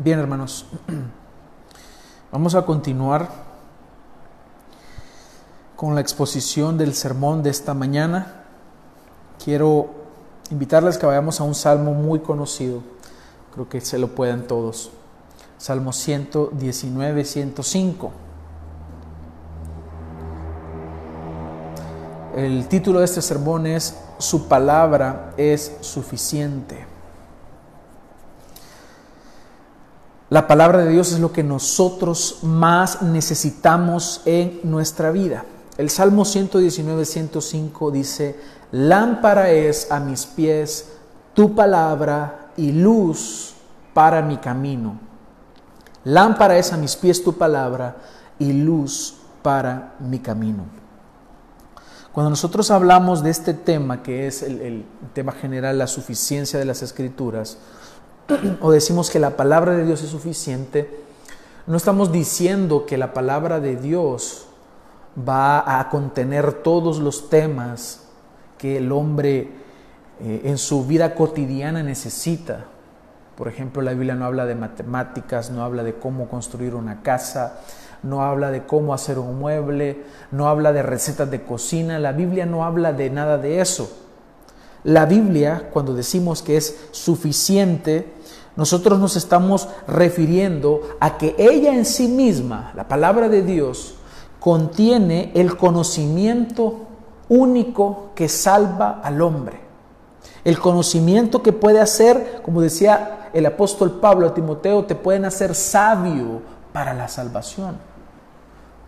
Bien, hermanos, vamos a continuar con la exposición del sermón de esta mañana. Quiero invitarles que vayamos a un salmo muy conocido, creo que se lo pueden todos. Salmo 119, 105. El título de este sermón es Su palabra es suficiente. La palabra de Dios es lo que nosotros más necesitamos en nuestra vida. El Salmo 119, 105 dice, lámpara es a mis pies tu palabra y luz para mi camino. Lámpara es a mis pies tu palabra y luz para mi camino. Cuando nosotros hablamos de este tema, que es el, el tema general, la suficiencia de las escrituras, o decimos que la palabra de Dios es suficiente, no estamos diciendo que la palabra de Dios va a contener todos los temas que el hombre eh, en su vida cotidiana necesita. Por ejemplo, la Biblia no habla de matemáticas, no habla de cómo construir una casa, no habla de cómo hacer un mueble, no habla de recetas de cocina, la Biblia no habla de nada de eso. La Biblia, cuando decimos que es suficiente, nosotros nos estamos refiriendo a que ella en sí misma, la palabra de Dios, contiene el conocimiento único que salva al hombre. El conocimiento que puede hacer, como decía el apóstol Pablo a Timoteo, te pueden hacer sabio para la salvación.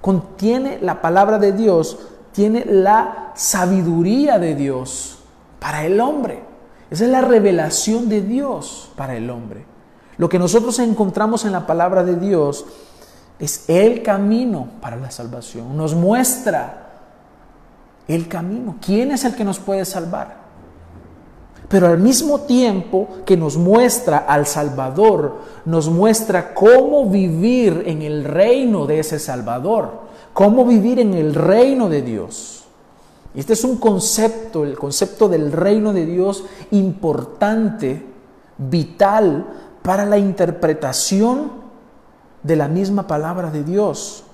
Contiene la palabra de Dios, tiene la sabiduría de Dios para el hombre. Esa es la revelación de Dios para el hombre. Lo que nosotros encontramos en la palabra de Dios es el camino para la salvación. Nos muestra el camino. ¿Quién es el que nos puede salvar? Pero al mismo tiempo que nos muestra al Salvador, nos muestra cómo vivir en el reino de ese Salvador, cómo vivir en el reino de Dios. Y este es un concepto, el concepto del reino de Dios importante, vital para la interpretación de la misma palabra de Dios,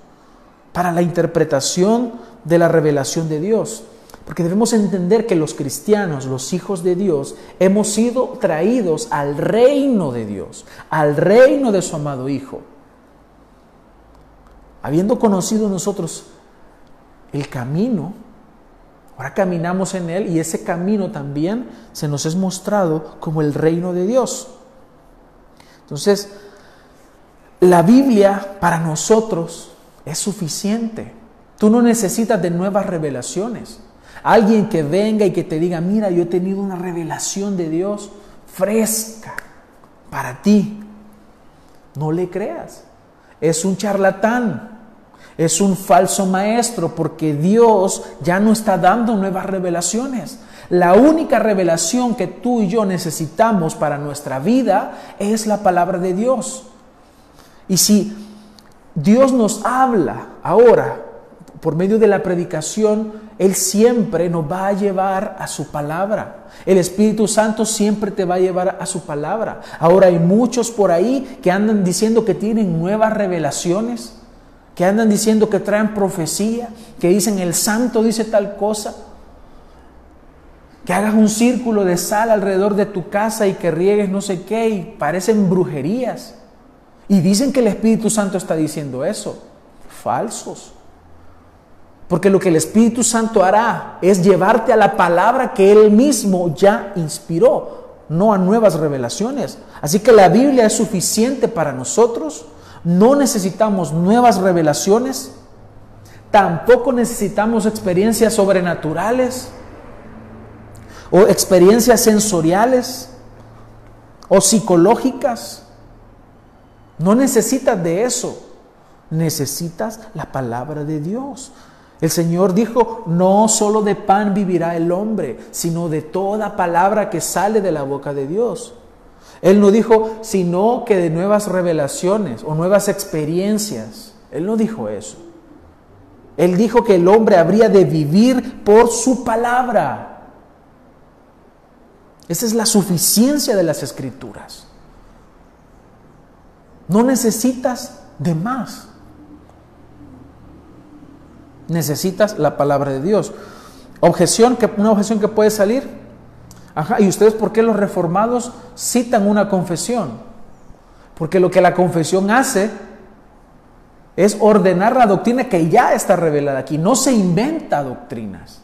para la interpretación de la revelación de Dios. Porque debemos entender que los cristianos, los hijos de Dios, hemos sido traídos al reino de Dios, al reino de su amado Hijo. Habiendo conocido nosotros el camino, Ahora caminamos en Él y ese camino también se nos es mostrado como el reino de Dios. Entonces, la Biblia para nosotros es suficiente. Tú no necesitas de nuevas revelaciones. Alguien que venga y que te diga, mira, yo he tenido una revelación de Dios fresca para ti. No le creas. Es un charlatán es un falso maestro porque Dios ya no está dando nuevas revelaciones. La única revelación que tú y yo necesitamos para nuestra vida es la palabra de Dios. Y si Dios nos habla ahora por medio de la predicación, Él siempre nos va a llevar a su palabra. El Espíritu Santo siempre te va a llevar a su palabra. Ahora hay muchos por ahí que andan diciendo que tienen nuevas revelaciones que andan diciendo que traen profecía, que dicen el santo dice tal cosa, que hagas un círculo de sal alrededor de tu casa y que riegues no sé qué y parecen brujerías. Y dicen que el Espíritu Santo está diciendo eso. Falsos. Porque lo que el Espíritu Santo hará es llevarte a la palabra que Él mismo ya inspiró, no a nuevas revelaciones. Así que la Biblia es suficiente para nosotros no necesitamos nuevas revelaciones, tampoco necesitamos experiencias sobrenaturales o experiencias sensoriales o psicológicas. No necesitas de eso, necesitas la palabra de Dios. El Señor dijo, no solo de pan vivirá el hombre, sino de toda palabra que sale de la boca de Dios. Él no dijo, sino que de nuevas revelaciones o nuevas experiencias. Él no dijo eso. Él dijo que el hombre habría de vivir por su palabra. Esa es la suficiencia de las escrituras. No necesitas de más. Necesitas la palabra de Dios. Objeción, que, una objeción que puede salir. Ajá, ¿y ustedes por qué los reformados citan una confesión? Porque lo que la confesión hace es ordenar la doctrina que ya está revelada aquí. No se inventa doctrinas.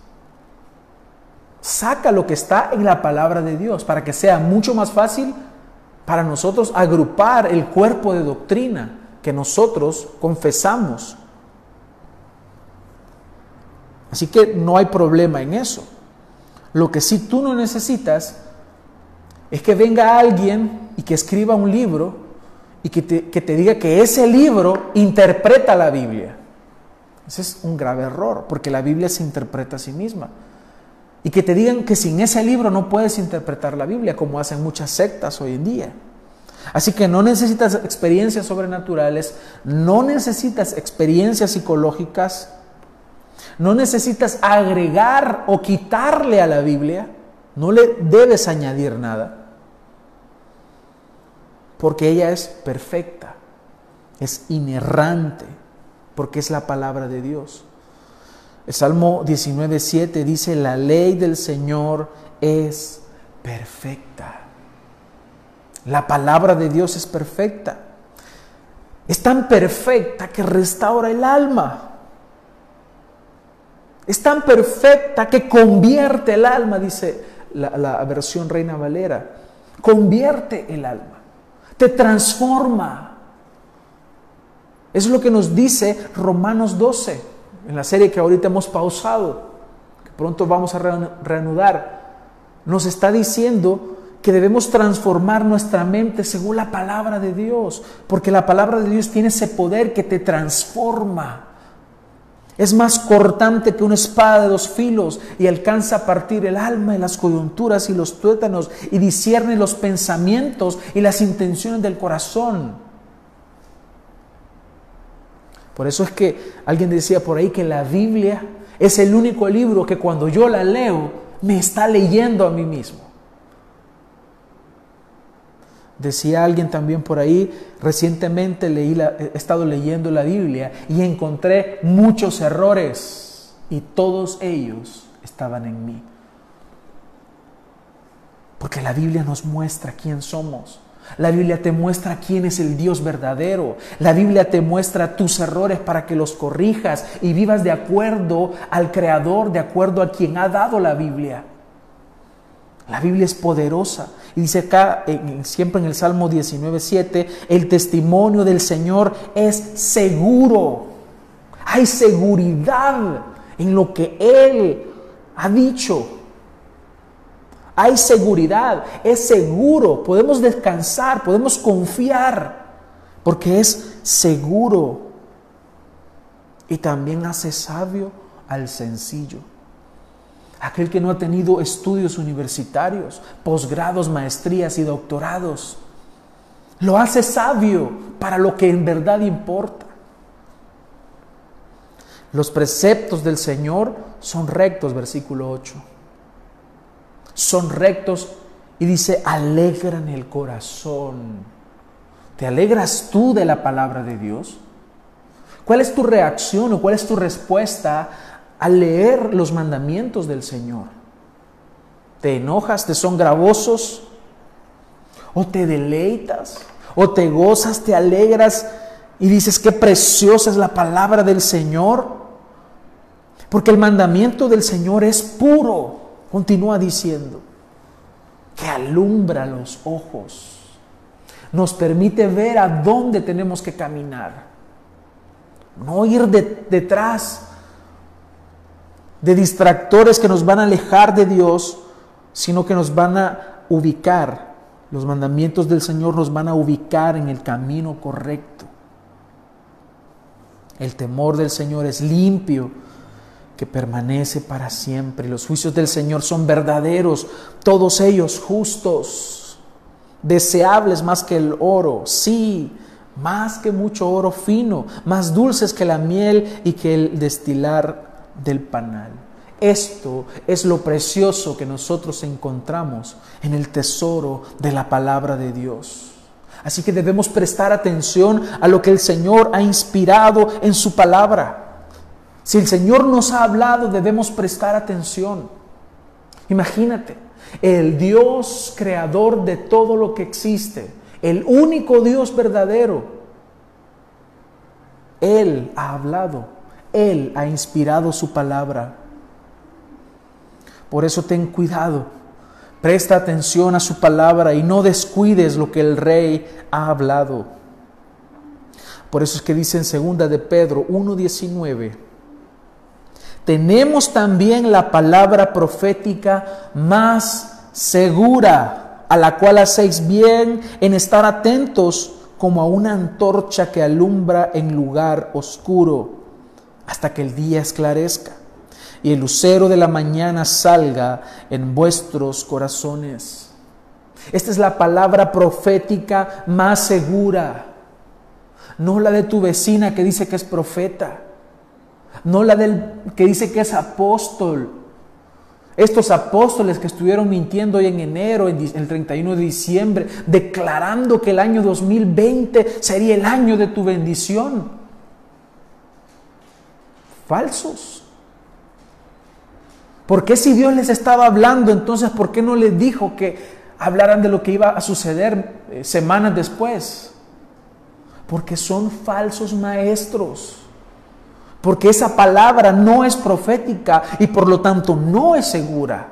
Saca lo que está en la palabra de Dios para que sea mucho más fácil para nosotros agrupar el cuerpo de doctrina que nosotros confesamos. Así que no hay problema en eso. Lo que sí tú no necesitas es que venga alguien y que escriba un libro y que te, que te diga que ese libro interpreta la Biblia. Ese es un grave error, porque la Biblia se interpreta a sí misma. Y que te digan que sin ese libro no puedes interpretar la Biblia, como hacen muchas sectas hoy en día. Así que no necesitas experiencias sobrenaturales, no necesitas experiencias psicológicas, no necesitas agregar o quitarle a la Biblia, no le debes añadir nada, porque ella es perfecta, es inerrante, porque es la palabra de Dios. El Salmo 19.7 dice, la ley del Señor es perfecta. La palabra de Dios es perfecta. Es tan perfecta que restaura el alma. Es tan perfecta que convierte el alma, dice la, versión Reina Valera. Convierte el alma. Te transforma. Es lo que nos dice Romanos 12 en la serie que ahorita hemos pausado, que pronto vamos a reanudar, nos está diciendo que debemos transformar nuestra mente según la palabra de Dios, porque la palabra de Dios tiene ese poder que te transforma. Es más cortante que una espada de dos filos y alcanza a partir el alma y las coyunturas y los tuétanos y discierne los pensamientos y las intenciones del corazón. Por eso es que alguien decía por ahí que la Biblia es el único libro que cuando yo la leo me está leyendo a mí mismo. Decía alguien también por ahí, recientemente leí he estado leyendo la Biblia y encontré muchos errores y todos ellos estaban en mí. Porque la Biblia nos muestra quién somos. La Biblia te muestra quién es el Dios verdadero. La Biblia te muestra tus errores para que los corrijas y vivas de acuerdo al Creador, de acuerdo a quien ha dado la Biblia. La Biblia es poderosa. Y dice acá, siempre en el Salmo 19.7, el testimonio del Señor es seguro. Hay seguridad en lo que Él ha dicho. Hay seguridad, es seguro, podemos descansar, podemos confiar, porque es seguro. Y también hace sabio al sencillo. Aquel que no ha tenido estudios universitarios, posgrados, maestrías y doctorados. Lo hace sabio para lo que en verdad importa. Los preceptos del Señor son rectos, versículo 8 son rectos y dice, alegran el corazón. ¿Te alegras tú de la palabra de Dios? ¿Cuál es tu reacción o cuál es tu respuesta al leer los mandamientos del Señor? ¿Te enojas? ¿Te son gravosos? ¿O te deleitas? ¿O te gozas? ¿Te alegras? Y dices, qué preciosa es la palabra del Señor. Porque el mandamiento del Señor es puro Continúa diciendo que alumbra los ojos, nos permite ver a dónde tenemos que caminar, no ir detrás de distractores que nos van a alejar de Dios, sino que nos van a ubicar. Los mandamientos del Señor nos van a ubicar en el camino correcto. El temor del Señor es limpio que permanece para siempre. Los juicios del Señor son verdaderos, todos ellos justos, deseables más que el oro, sí, más que mucho oro fino, más dulces que la miel y que el destilar del panal. Esto es lo precioso que nosotros encontramos en el tesoro de la palabra de Dios. Así que debemos prestar atención a lo que el Señor ha inspirado en su palabra. Si el Señor nos ha hablado, debemos prestar atención. Imagínate, el Dios creador de todo lo que existe, el único Dios verdadero, Él ha hablado, Él ha inspirado su palabra. Por eso ten cuidado, presta atención a su palabra y no descuides lo que el rey ha hablado. Por eso es que dice en segunda de Pedro 1:19 tenemos también la palabra profética más segura, a la cual hacéis bien en estar atentos como a una antorcha que alumbra en lugar oscuro, hasta que el día esclarezca y el lucero de la mañana salga en vuestros corazones. Esta es la palabra profética más segura, no la de tu vecina que dice que es profeta no la del que dice que es apóstol. Estos apóstoles que estuvieron mintiendo hoy en enero, en el 31 de diciembre, declarando que el año 2020 sería el año de tu bendición. Falsos. ¿Por qué si Dios les estaba hablando, entonces por qué no les dijo que hablaran de lo que iba a suceder eh, semanas después? Porque son falsos maestros porque esa palabra no es profética y por lo tanto no es segura.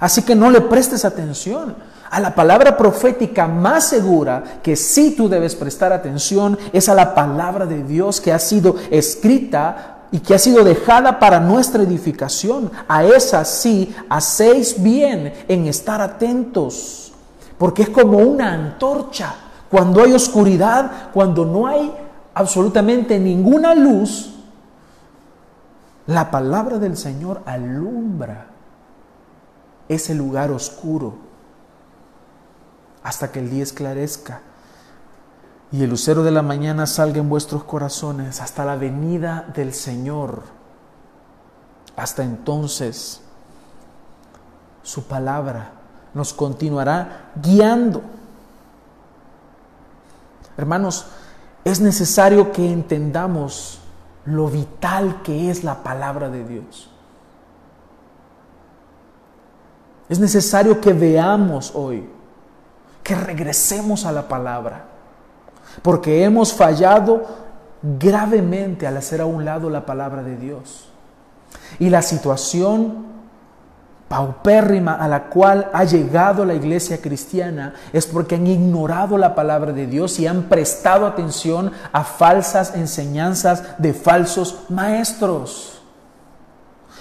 Así que no le prestes atención. A la palabra profética más segura que sí tú debes prestar atención es a la palabra de Dios que ha sido escrita y que ha sido dejada para nuestra edificación. A esa sí hacéis bien en estar atentos, porque es como una antorcha. Cuando hay oscuridad, cuando no hay absolutamente ninguna luz, la palabra del Señor alumbra ese lugar oscuro hasta que el día esclarezca y el lucero de la mañana salga en vuestros corazones hasta la venida del Señor. Hasta entonces, su palabra nos continuará guiando. Hermanos, es necesario que entendamos lo vital que es la palabra de Dios. Es necesario que veamos hoy, que regresemos a la palabra, porque hemos fallado gravemente al hacer a un lado la palabra de Dios. Y la situación paupérrima a la cual ha llegado la iglesia cristiana es porque han ignorado la palabra de Dios y han prestado atención a falsas enseñanzas de falsos maestros.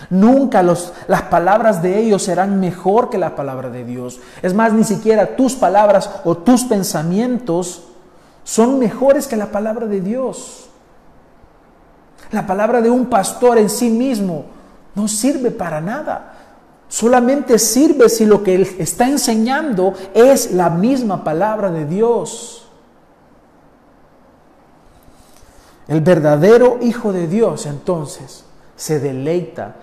Nunca las palabras de ellos serán mejor que la palabra de Dios. Es más, ni siquiera tus palabras o tus pensamientos son mejores que la palabra de Dios. La palabra de un pastor en sí mismo no sirve para nada. Solamente sirve si lo que Él está enseñando es la misma palabra de Dios. El verdadero Hijo de Dios entonces se deleita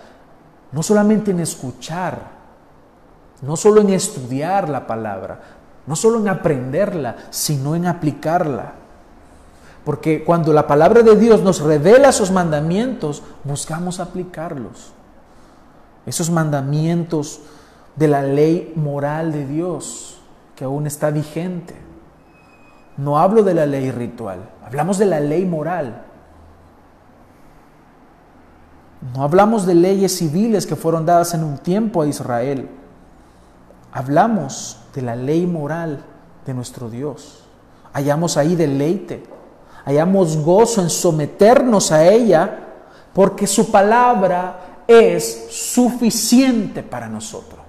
no solamente en escuchar, no solo en estudiar la palabra, no solo en aprenderla, sino en aplicarla. Porque cuando la palabra de Dios nos revela sus mandamientos, buscamos aplicarlos esos mandamientos de la ley moral de Dios que aún está vigente. No hablo de la ley ritual, hablamos de la ley moral. No hablamos de leyes civiles que fueron dadas en un tiempo a Israel. Hablamos de la ley moral de nuestro Dios. Hallamos ahí deleite, hallamos gozo en someternos a ella, porque su palabra es suficiente para nosotros.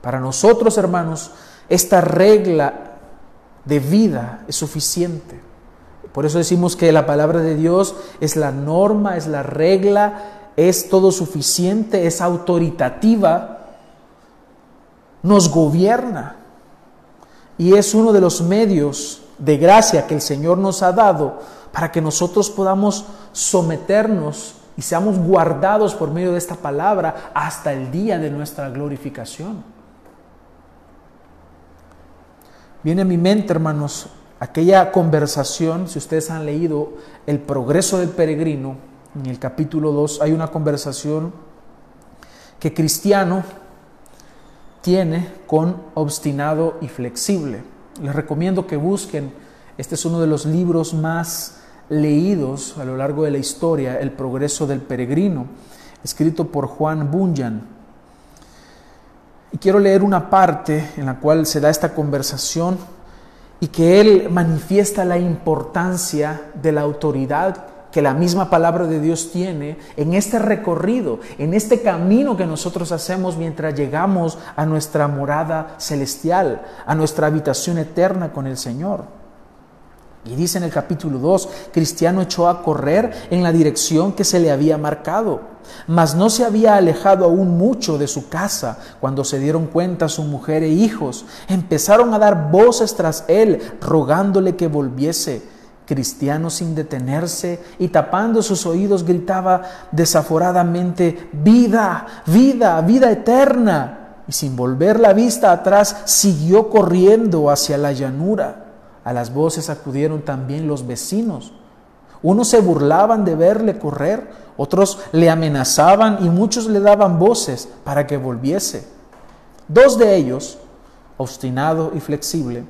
Para nosotros, hermanos, esta regla de vida es suficiente. Por eso decimos que la palabra de Dios es la norma, es la regla, es todo suficiente, es autoritativa, nos gobierna y es uno de los medios de gracia que el Señor nos ha dado para que nosotros podamos someternos y seamos guardados por medio de esta palabra hasta el día de nuestra glorificación. Viene a mi mente, hermanos, aquella conversación, si ustedes han leído El progreso del peregrino, en el capítulo 2 hay una conversación que Cristiano tiene con obstinado y flexible. Les recomiendo que busquen, este es uno de los libros más leídos a lo largo de la historia, El progreso del peregrino, escrito por Juan Bunyan. Y quiero leer una parte en la cual se da esta conversación y que él manifiesta la importancia de la autoridad que la misma palabra de Dios tiene en este recorrido, en este camino que nosotros hacemos mientras llegamos a nuestra morada celestial, a nuestra habitación eterna con el Señor. Y dice en el capítulo 2, Cristiano echó a correr en la dirección que se le había marcado, mas no se había alejado aún mucho de su casa cuando se dieron cuenta su mujer e hijos. Empezaron a dar voces tras él, rogándole que volviese. Cristiano sin detenerse y tapando sus oídos gritaba desaforadamente, vida, vida, vida eterna. Y sin volver la vista atrás, siguió corriendo hacia la llanura. A las voces acudieron también los vecinos. Unos se burlaban de verle correr, otros le amenazaban y muchos le daban voces para que volviese. Dos de ellos, obstinado y flexible,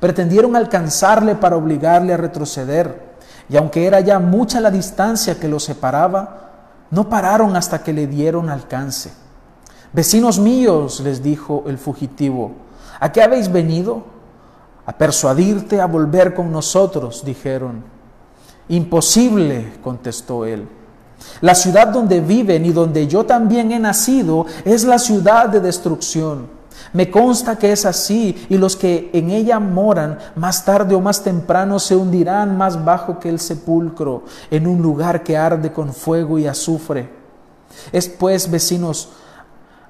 pretendieron alcanzarle para obligarle a retroceder, y aunque era ya mucha la distancia que los separaba, no pararon hasta que le dieron alcance. Vecinos míos, les dijo el fugitivo, ¿a qué habéis venido? a persuadirte a volver con nosotros, dijeron. Imposible, contestó él. La ciudad donde viven y donde yo también he nacido es la ciudad de destrucción. Me consta que es así y los que en ella moran más tarde o más temprano se hundirán más bajo que el sepulcro en un lugar que arde con fuego y azufre. Es pues, vecinos,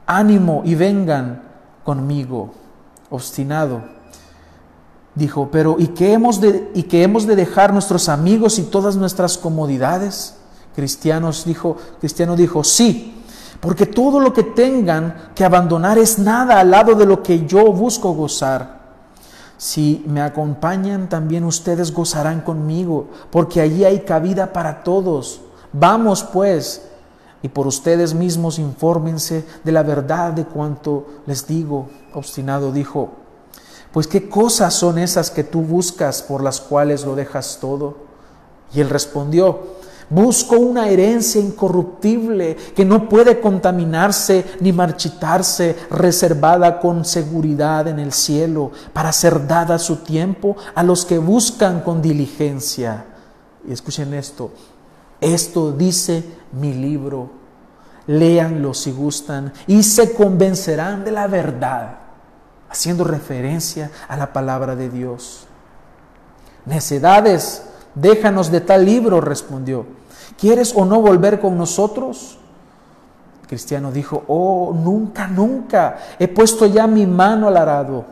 ánimo y vengan conmigo, obstinado Dijo, pero ¿y qué hemos de, y qué hemos de dejar nuestros amigos y todas nuestras comodidades? Cristianos dijo, Cristiano dijo, sí, porque todo lo que tengan que abandonar es nada al lado de lo que yo busco gozar. Si me acompañan, también ustedes gozarán conmigo, porque allí hay cabida para todos. Vamos pues, y por ustedes mismos infórmense de la verdad de cuanto les digo. Obstinado dijo, pues qué cosas son esas que tú buscas por las cuales lo dejas todo. Y él respondió, busco una herencia incorruptible que no puede contaminarse ni marchitarse, reservada con seguridad en el cielo, para ser dada a su tiempo a los que buscan con diligencia. Y escuchen esto, esto dice mi libro, léanlo si gustan y se convencerán de la verdad haciendo referencia a la palabra de Dios. Necedades, déjanos de tal libro, respondió. ¿Quieres o no volver con nosotros? cristiano dijo, oh, nunca, nunca, he puesto ya mi mano al arado.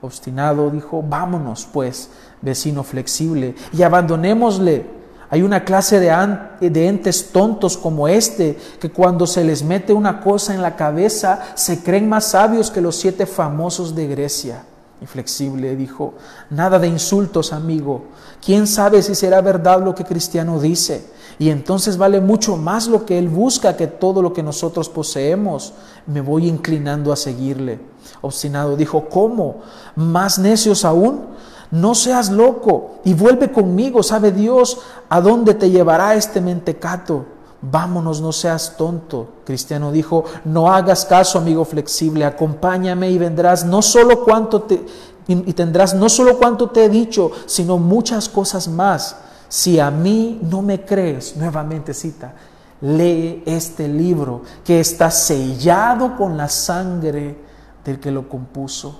Obstinado dijo, vámonos pues, vecino flexible, y abandonémosle hay una clase de, entes tontos como este que cuando se les mete una cosa en la cabeza se creen más sabios que los siete famosos de Grecia. Inflexible dijo, nada de insultos, amigo. ¿Quién sabe si será verdad lo que Cristiano dice? Y entonces vale mucho más lo que él busca que todo lo que nosotros poseemos. Me voy inclinando a seguirle. Obstinado dijo, ¿cómo? ¿Más necios aún? no seas loco y vuelve conmigo, sabe Dios a dónde te llevará este mentecato. Vámonos, no seas tonto. Cristiano dijo, no hagas caso, amigo flexible, acompáñame y vendrás no solo cuanto te y tendrás no solo cuanto te he dicho, sino muchas cosas más. Si a mí no me crees, nuevamente cita, lee este libro que está sellado con la sangre del que lo compuso.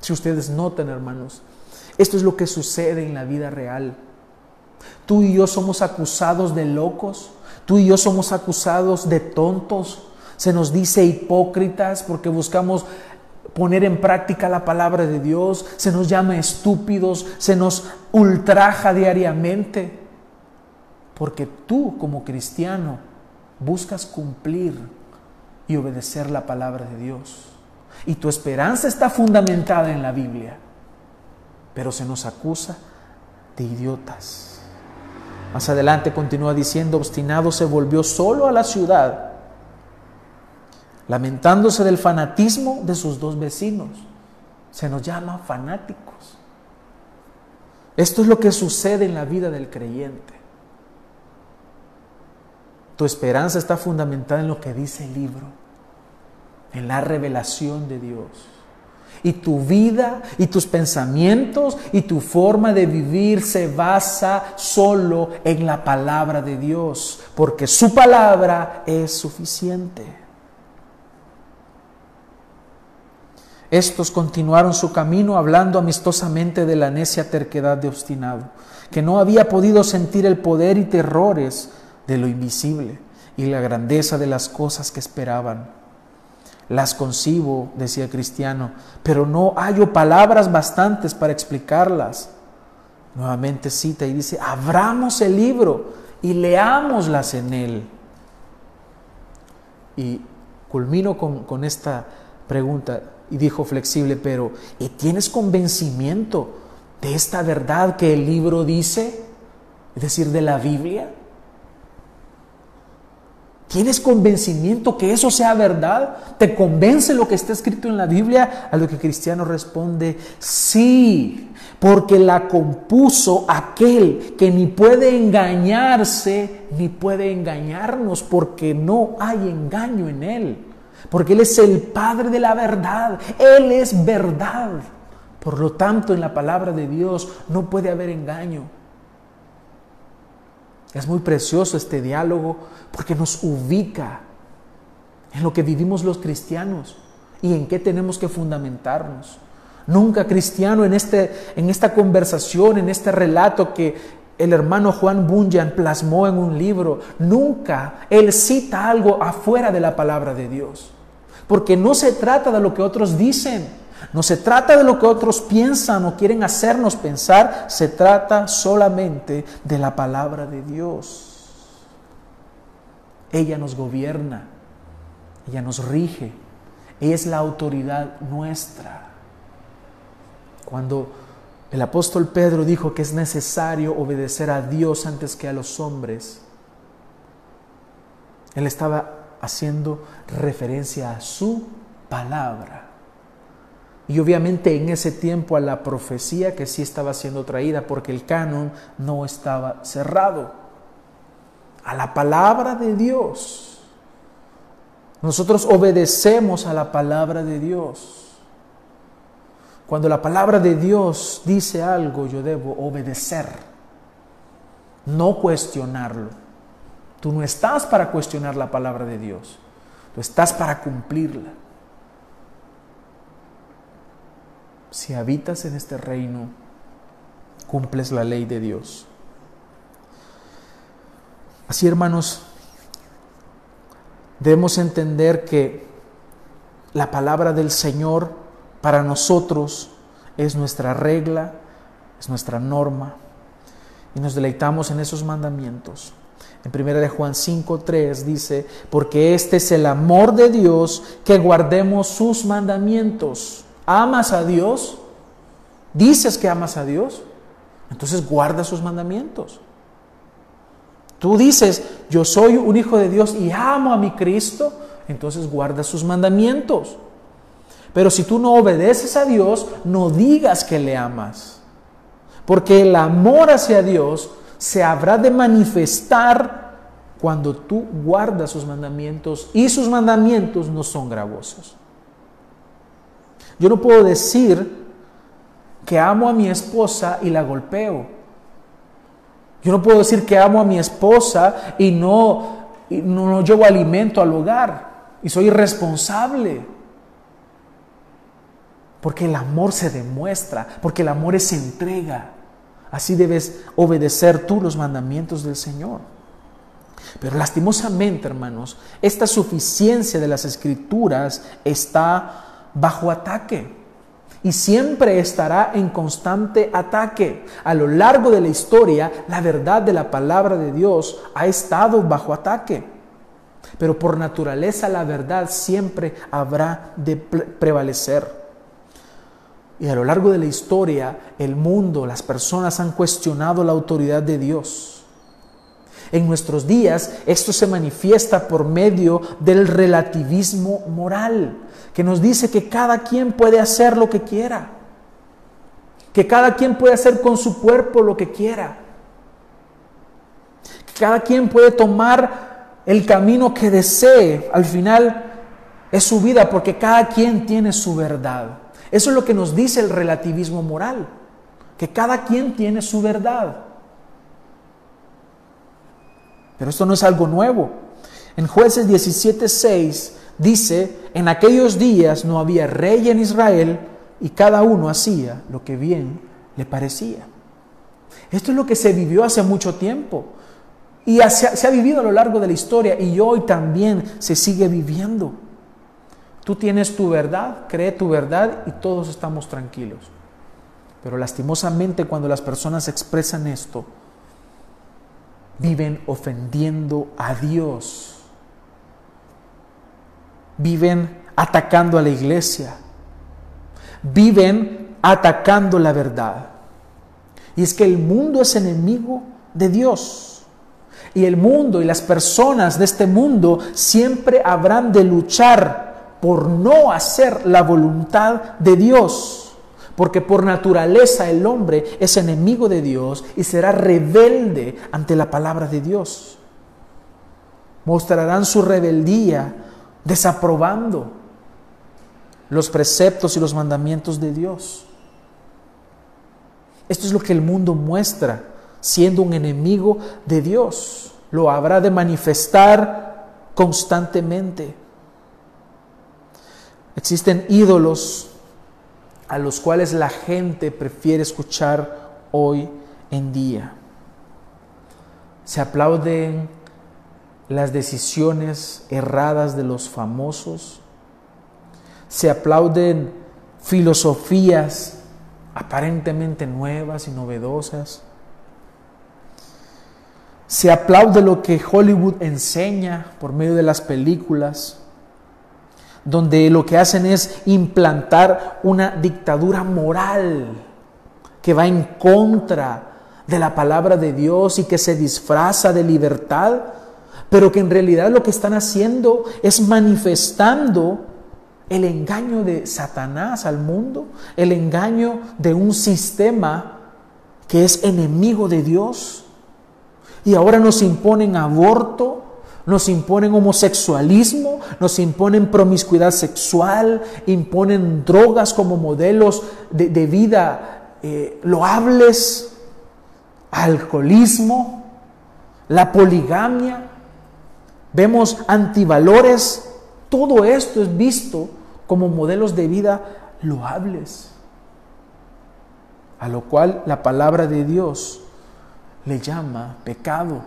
Si ustedes notan, hermanos, esto es lo que sucede en la vida real. Tú y yo somos acusados de locos, tú y yo somos acusados de tontos, se nos dice hipócritas porque buscamos poner en práctica la palabra de Dios, se nos llama estúpidos, se nos ultraja diariamente, porque tú como cristiano buscas cumplir y obedecer la palabra de Dios. y tu esperanza está fundamentada en la Biblia, pero se nos acusa de idiotas. Más adelante continúa diciendo, obstinado se volvió solo a la ciudad, lamentándose del fanatismo de sus dos vecinos. Se nos llama fanáticos. Esto es lo que sucede en la vida del creyente. Tu esperanza está fundamentada en lo que dice el libro, en la revelación de Dios. Y tu vida y tus pensamientos y tu forma de vivir se basa solo en la palabra de Dios, porque su palabra es suficiente. Estos continuaron su camino hablando amistosamente de la necia terquedad de obstinado, que no había podido sentir el poder y terrores de lo invisible y la grandeza de las cosas que esperaban. Las concibo, decía Cristiano, pero no hallo palabras bastantes para explicarlas. Nuevamente cita y dice, abramos el libro y leámoslas en él. Y culmino con, con esta pregunta y dijo flexible, pero ¿y tienes convencimiento de esta verdad que el libro dice? Es decir, de la Biblia. ¿Tienes convencimiento que eso sea verdad? ¿Te convence lo que está escrito en la Biblia? A lo que Cristiano responde, sí, porque la compuso aquel que ni puede engañarse ni puede engañarnos, porque no hay engaño en él, porque Él es el Padre de la verdad, Él es verdad. Por lo tanto, en la palabra de Dios no puede haber engaño. Es muy precioso este diálogo porque nos ubica en lo que vivimos los cristianos y en qué tenemos que fundamentarnos. Nunca cristiano en, este, en esta conversación, en este relato que el hermano Juan Bunyan plasmó en un libro, nunca él cita algo afuera de la palabra de Dios. Porque no se trata de lo que otros dicen, no se trata de lo que otros piensan o quieren hacernos pensar, se trata solamente de la palabra de Dios. Ella nos gobierna, ella nos rige, ella es la autoridad nuestra. Cuando el apóstol Pedro dijo que es necesario obedecer a Dios antes que a los hombres, él estaba haciendo referencia a su palabra. Y obviamente en ese tiempo a la profecía que sí estaba siendo traída porque el canon no estaba cerrado a la palabra de Dios. Nosotros obedecemos a la palabra de Dios. Cuando la palabra de Dios dice algo, yo debo obedecer, no cuestionarlo. Tú no estás para cuestionar la palabra de Dios, tú estás para cumplirla. Si habitas en este reino, cumples la ley de Dios. Así, hermanos, debemos entender que la palabra del Señor para nosotros es nuestra regla, es nuestra norma, y nos deleitamos en esos mandamientos. En 1 de Juan 5:3 dice, "Porque este es el amor de Dios, que guardemos sus mandamientos." ¿Amas a Dios? ¿Dices que amas a Dios? Entonces guarda sus mandamientos. Tú dices, yo soy un hijo de Dios y amo a mi Cristo, entonces guarda sus mandamientos. Pero si tú no obedeces a Dios, no digas que le amas. Porque el amor hacia Dios se habrá de manifestar cuando tú guardas sus mandamientos y sus mandamientos no son gravosos. Yo no puedo decir que amo a mi esposa y la golpeo. Yo no puedo decir que amo a mi esposa y no, no, llevo alimento al hogar y soy irresponsable. Porque el amor se demuestra, porque el amor es entrega. Así debes obedecer tú los mandamientos del Señor. Pero lastimosamente, hermanos, esta suficiencia de las escrituras está bajo ataque y siempre estará en constante ataque. A lo largo de la historia, la verdad de la palabra de Dios ha estado bajo ataque. Pero por naturaleza la verdad siempre habrá de prevalecer. Y a lo largo de la historia, el mundo, las personas han cuestionado la autoridad de Dios. En nuestros días, esto se manifiesta por medio del relativismo moral, que nos dice que cada quien puede hacer lo que quiera, que cada quien puede hacer con su cuerpo lo que quiera, que cada quien puede tomar el camino que desee. Al final es su vida porque cada quien tiene su verdad. Eso es lo que nos dice el relativismo moral, que cada quien tiene su verdad. Pero esto no es algo nuevo. En jueces 17:6 dice, en aquellos días no había rey en Israel y cada uno hacía lo que bien le parecía. Esto es lo que se vivió hace mucho tiempo y se ha vivido a lo largo de la historia y hoy también se sigue viviendo. Tú tienes tu verdad, cree tu verdad y todos estamos tranquilos. Pero lastimosamente cuando las personas expresan esto, viven ofendiendo a Dios. Viven atacando a la iglesia. Viven atacando la verdad. Y es que el mundo es enemigo de Dios. Y el mundo y las personas de este mundo siempre habrán de luchar por no hacer la voluntad de Dios. Porque por naturaleza el hombre es enemigo de Dios y será rebelde ante la palabra de Dios. Mostrarán su rebeldía desaprobando los preceptos y los mandamientos de Dios. Esto es lo que el mundo muestra siendo un enemigo de Dios. Lo habrá de manifestar constantemente. Existen ídolos a los cuales la gente prefiere escuchar hoy en día. Se aplauden las decisiones erradas de los famosos. Se aplauden filosofías aparentemente nuevas y novedosas. Se aplaude lo que Hollywood enseña por medio de las películas donde lo que hacen es implantar una dictadura moral que va en contra de la palabra de Dios y que se disfraza de libertad, pero que en realidad lo que están haciendo es manifestando el engaño de Satanás al mundo, el engaño de un sistema que es enemigo de Dios. Y ahora nos imponen aborto, nos imponen homosexualismo, nos imponen promiscuidad sexual, imponen drogas como modelos de, vida eh, loables, alcoholismo, la poligamia. Vemos antivalores. Todo esto es visto como modelos de vida loables, a lo cual la palabra de Dios le llama pecado.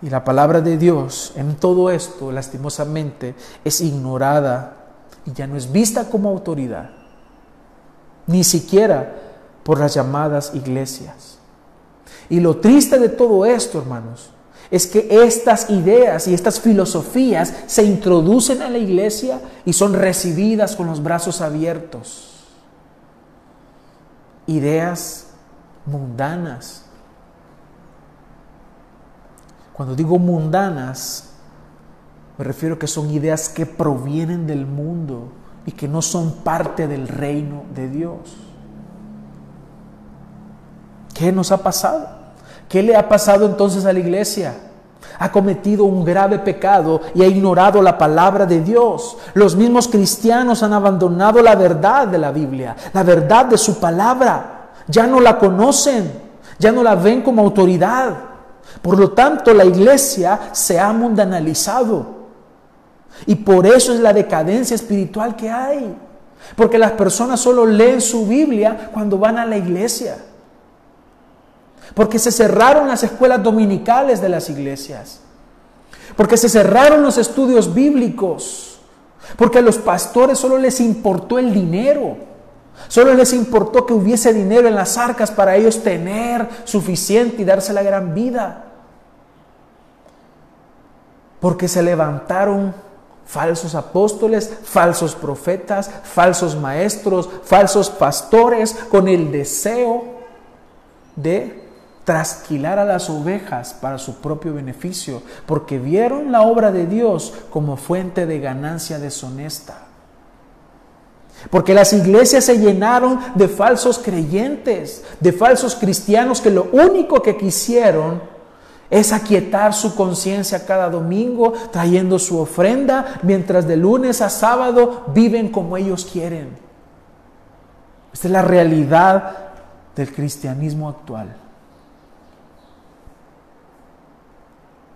Y la palabra de Dios en todo esto, lastimosamente, es ignorada y ya no es vista como autoridad, ni siquiera por las llamadas iglesias. Y lo triste de todo esto, hermanos, es que estas ideas y estas filosofías se introducen a la iglesia y son recibidas con los brazos abiertos. Ideas mundanas, cuando digo mundanas, me refiero a que son ideas que provienen del mundo y que no son parte del reino de Dios. ¿Qué nos ha pasado? ¿Qué le ha pasado entonces a la iglesia? Ha cometido un grave pecado y ha ignorado la palabra de Dios. Los mismos cristianos han abandonado la verdad de la Biblia, la verdad de su palabra. Ya no la conocen, ya no la ven como autoridad. Por lo tanto, la iglesia se ha mundanalizado. Y por eso es la decadencia espiritual que hay. Porque las personas solo leen su Biblia cuando van a la iglesia. Porque se cerraron las escuelas dominicales de las iglesias. Porque se cerraron los estudios bíblicos. Porque a los pastores solo les importó el dinero. Solo les importó que hubiese dinero en las arcas para ellos tener suficiente y darse la gran vida. Porque se levantaron falsos apóstoles, falsos profetas, falsos maestros, falsos pastores, con el deseo de trasquilar a las ovejas para su propio beneficio, porque vieron la obra de Dios como fuente de ganancia deshonesta. Porque las iglesias se llenaron de falsos creyentes, de falsos cristianos que lo único que quisieron es aquietar su conciencia cada domingo trayendo su ofrenda, mientras de lunes a sábado viven como ellos quieren. Esta es la realidad del cristianismo actual.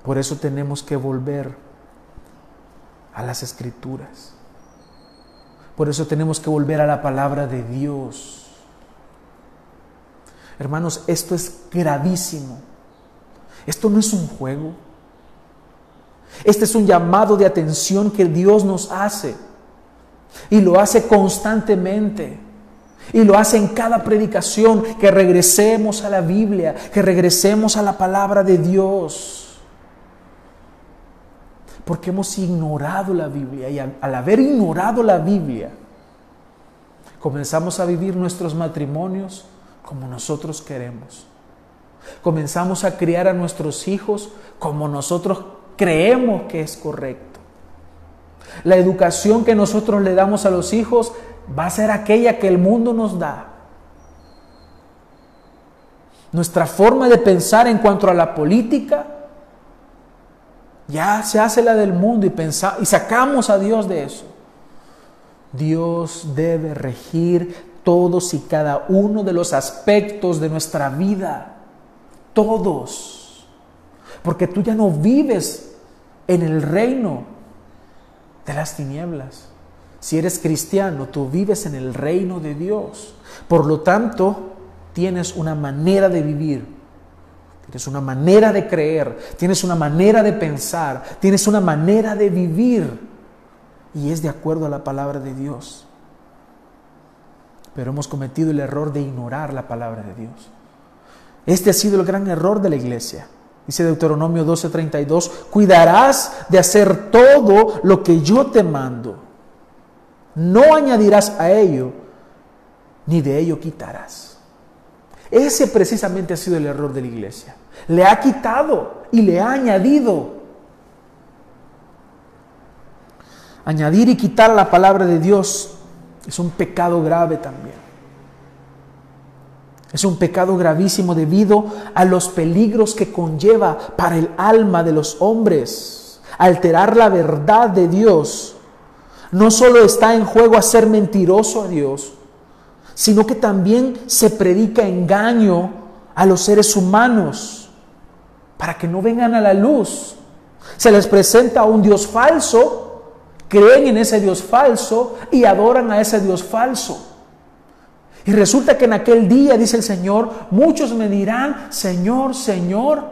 Por eso tenemos que volver a las escrituras. Por eso tenemos que volver a la palabra de Dios. Hermanos, esto es gravísimo. Esto no es un juego. Este es un llamado de atención que Dios nos hace. Y lo hace constantemente. Y lo hace en cada predicación, que regresemos a la Biblia, que regresemos a la palabra de Dios. Porque hemos ignorado la Biblia y al, haber ignorado la Biblia, comenzamos a vivir nuestros matrimonios como nosotros queremos. Comenzamos a criar a nuestros hijos como nosotros creemos que es correcto. La educación que nosotros le damos a los hijos va a ser aquella que el mundo nos da. Nuestra forma de pensar en cuanto a la política ya se hace la del mundo y, y sacamos a Dios de eso. Dios debe regir todos y cada uno de los aspectos de nuestra vida todos. Porque tú ya no vives en el reino de las tinieblas. Si eres cristiano, tú vives en el reino de Dios. Por lo tanto, tienes una manera de vivir, tienes una manera de creer, tienes una manera de pensar, tienes una manera de vivir. Y es de acuerdo a la palabra de Dios. Pero hemos cometido el error de ignorar la palabra de Dios. Este ha sido el gran error de la iglesia. Dice Deuteronomio 12:32, cuidarás de hacer todo lo que yo te mando. No añadirás a ello, ni de ello quitarás. Ese precisamente ha sido el error de la iglesia. Le ha quitado y le ha añadido. Añadir y quitar la palabra de Dios es un pecado grave también. Es un pecado gravísimo debido a los peligros que conlleva para el alma de los hombres. Alterar la verdad de Dios. No solo está en juego hacer mentiroso a Dios, sino que también se predica engaño a los seres humanos para que no vengan a la luz. Se les presenta un Dios falso, creen en ese Dios falso y adoran a ese Dios falso. Y resulta que en aquel día, dice el Señor, muchos me dirán, Señor, Señor,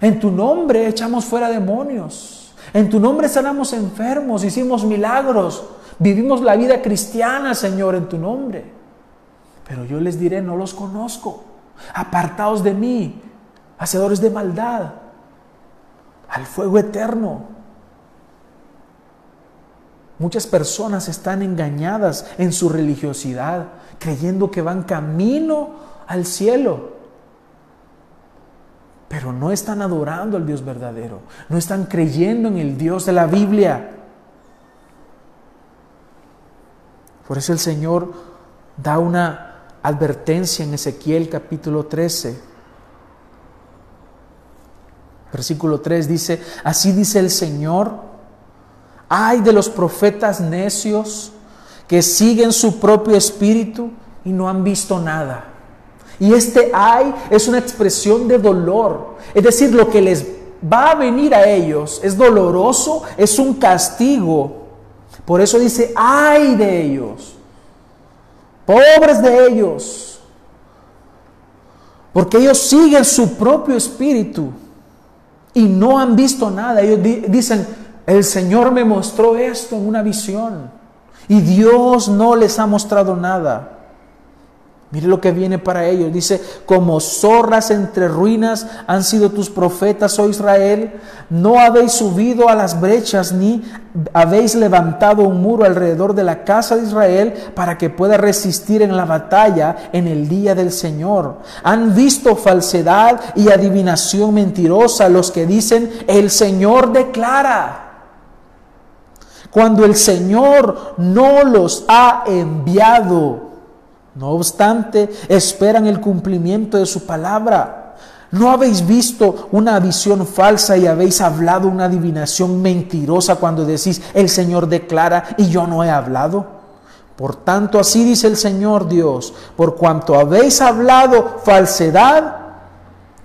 en tu nombre echamos fuera demonios, en tu nombre sanamos enfermos, hicimos milagros, vivimos la vida cristiana, Señor, en tu nombre. Pero yo les diré, no los conozco, apartaos de mí, hacedores de maldad, al fuego eterno. Muchas personas están engañadas en su religiosidad creyendo que van camino al cielo. Pero no están adorando al Dios verdadero, no están creyendo en el Dios de la Biblia. Por eso el Señor da una advertencia en Ezequiel capítulo 13. Versículo 3 dice, así dice el Señor, ay de los profetas necios que siguen su propio espíritu y no han visto nada. Y este ay es una expresión de dolor. Es decir, lo que les va a venir a ellos es doloroso, es un castigo. Por eso dice, ay de ellos, pobres de ellos, porque ellos siguen su propio espíritu y no han visto nada. Ellos dicen, el Señor me mostró esto en una visión. Y Dios no les ha mostrado nada. Mire lo que viene para ellos. Dice, como zorras entre ruinas han sido tus profetas, oh Israel. No habéis subido a las brechas ni habéis levantado un muro alrededor de la casa de Israel para que pueda resistir en la batalla en el día del Señor. Han visto falsedad y adivinación mentirosa los que dicen, el Señor declara. Cuando el Señor no los ha enviado no obstante, esperan el cumplimiento de su palabra. ¿No habéis visto una visión falsa y habéis hablado una adivinación mentirosa cuando decís, el Señor declara y yo no he hablado? Por tanto, así dice el Señor Dios, por cuanto habéis hablado falsedad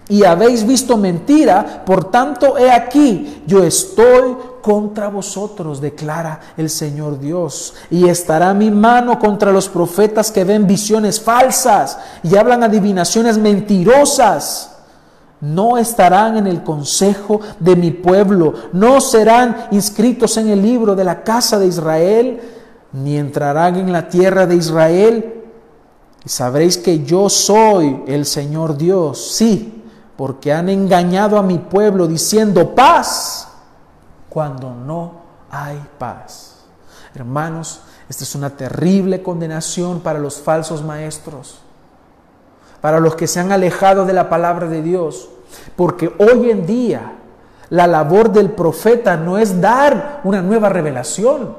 y habéis visto mentira, por tanto, he aquí, yo estoy contra vosotros, declara el Señor Dios. Y estará mi mano contra los profetas que ven visiones falsas y hablan adivinaciones mentirosas. No estarán en el consejo de mi pueblo, no serán inscritos en el libro de la casa de Israel, ni entrarán en la tierra de Israel. Y sabréis que yo soy el Señor Dios, sí, porque han engañado a mi pueblo diciendo paz cuando no hay paz. Hermanos, esta es una terrible condenación para los falsos maestros, para los que se han alejado de la palabra de Dios, porque hoy en día la labor del profeta no es dar una nueva revelación.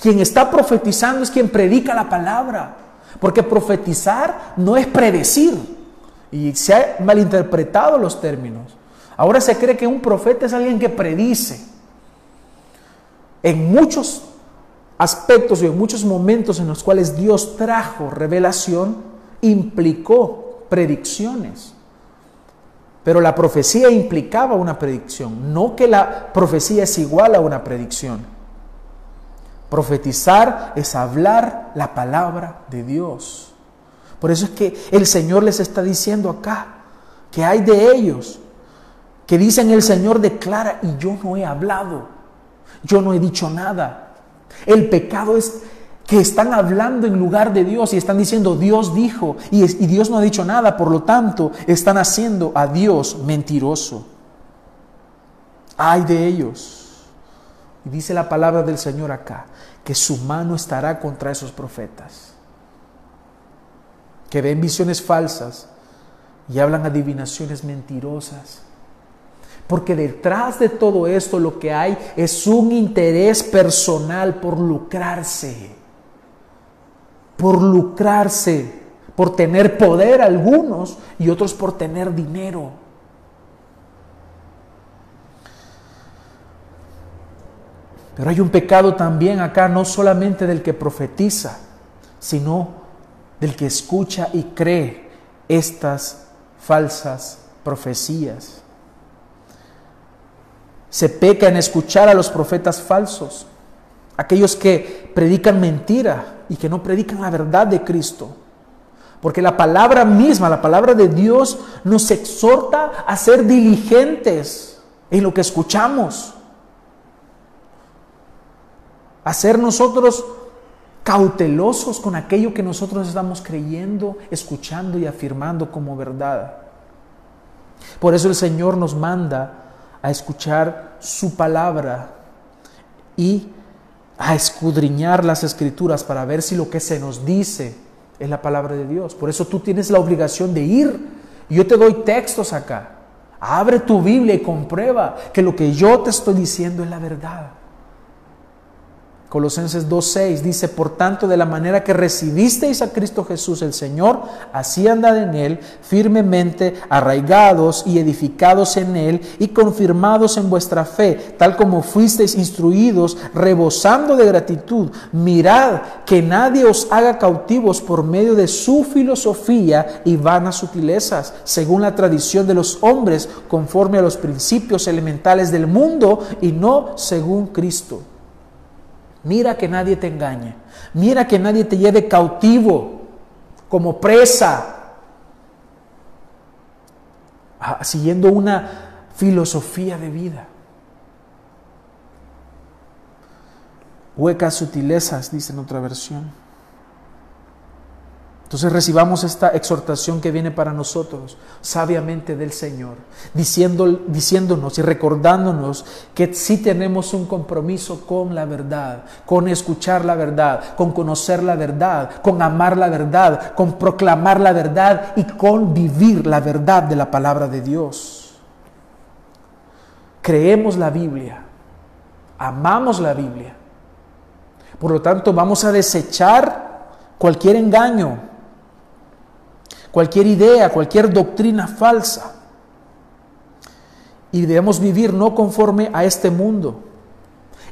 Quien está profetizando es quien predica la palabra, porque profetizar no es predecir, y se han malinterpretado los términos. Ahora se cree que un profeta es alguien que predice en muchos aspectos y en muchos momentos en los cuales Dios trajo revelación, implicó predicciones. Pero la profecía implicaba una predicción, no que la profecía es igual a una predicción. Profetizar es hablar la palabra de Dios. Por eso es que el Señor les está diciendo acá que hay de ellos que dicen el Señor declara y yo no he hablado. Yo no he dicho nada. El pecado es que están hablando en lugar de Dios y están diciendo Dios dijo y, Dios no ha dicho nada, por lo tanto están haciendo a Dios mentiroso. Ay de ellos. Y dice la palabra del Señor acá, que su mano estará contra esos profetas, que ven visiones falsas y hablan adivinaciones mentirosas. Porque detrás de todo esto lo que hay es un interés personal por lucrarse. Por lucrarse, por tener poder algunos y otros por tener dinero. Pero hay un pecado también acá, no solamente del que profetiza, sino del que escucha y cree estas falsas profecías. Se peca en escuchar a los profetas falsos, aquellos que predican mentira y que no predican la verdad de Cristo. Porque la palabra misma, la palabra de Dios, nos exhorta a ser diligentes en lo que escuchamos. A ser nosotros cautelosos con aquello que nosotros estamos creyendo, escuchando y afirmando como verdad. Por eso el Señor nos manda a escuchar su palabra y a escudriñar las escrituras para ver si lo que se nos dice es la palabra de Dios. Por eso tú tienes la obligación de ir. Yo te doy textos acá. Abre tu Biblia y comprueba que lo que yo te estoy diciendo es la verdad. Colosenses 2.6 dice, por tanto, de la manera que recibisteis a Cristo Jesús el Señor, así andad en Él, firmemente arraigados y edificados en Él y confirmados en vuestra fe, tal como fuisteis instruidos, rebosando de gratitud. Mirad que nadie os haga cautivos por medio de su filosofía y vanas sutilezas, según la tradición de los hombres, conforme a los principios elementales del mundo y no según Cristo. Mira que nadie te engañe. Mira que nadie te lleve cautivo como presa, ah, siguiendo una filosofía de vida. Huecas sutilezas, dice en otra versión. Entonces recibamos esta exhortación que viene para nosotros sabiamente del Señor, diciéndonos y recordándonos que sí tenemos un compromiso con la verdad, con escuchar la verdad, con conocer la verdad, con amar la verdad, con proclamar la verdad y con vivir la verdad de la palabra de Dios. Creemos la Biblia, amamos la Biblia. Por lo tanto, vamos a desechar cualquier engaño, cualquier idea, cualquier doctrina falsa. Y debemos vivir no conforme a este mundo.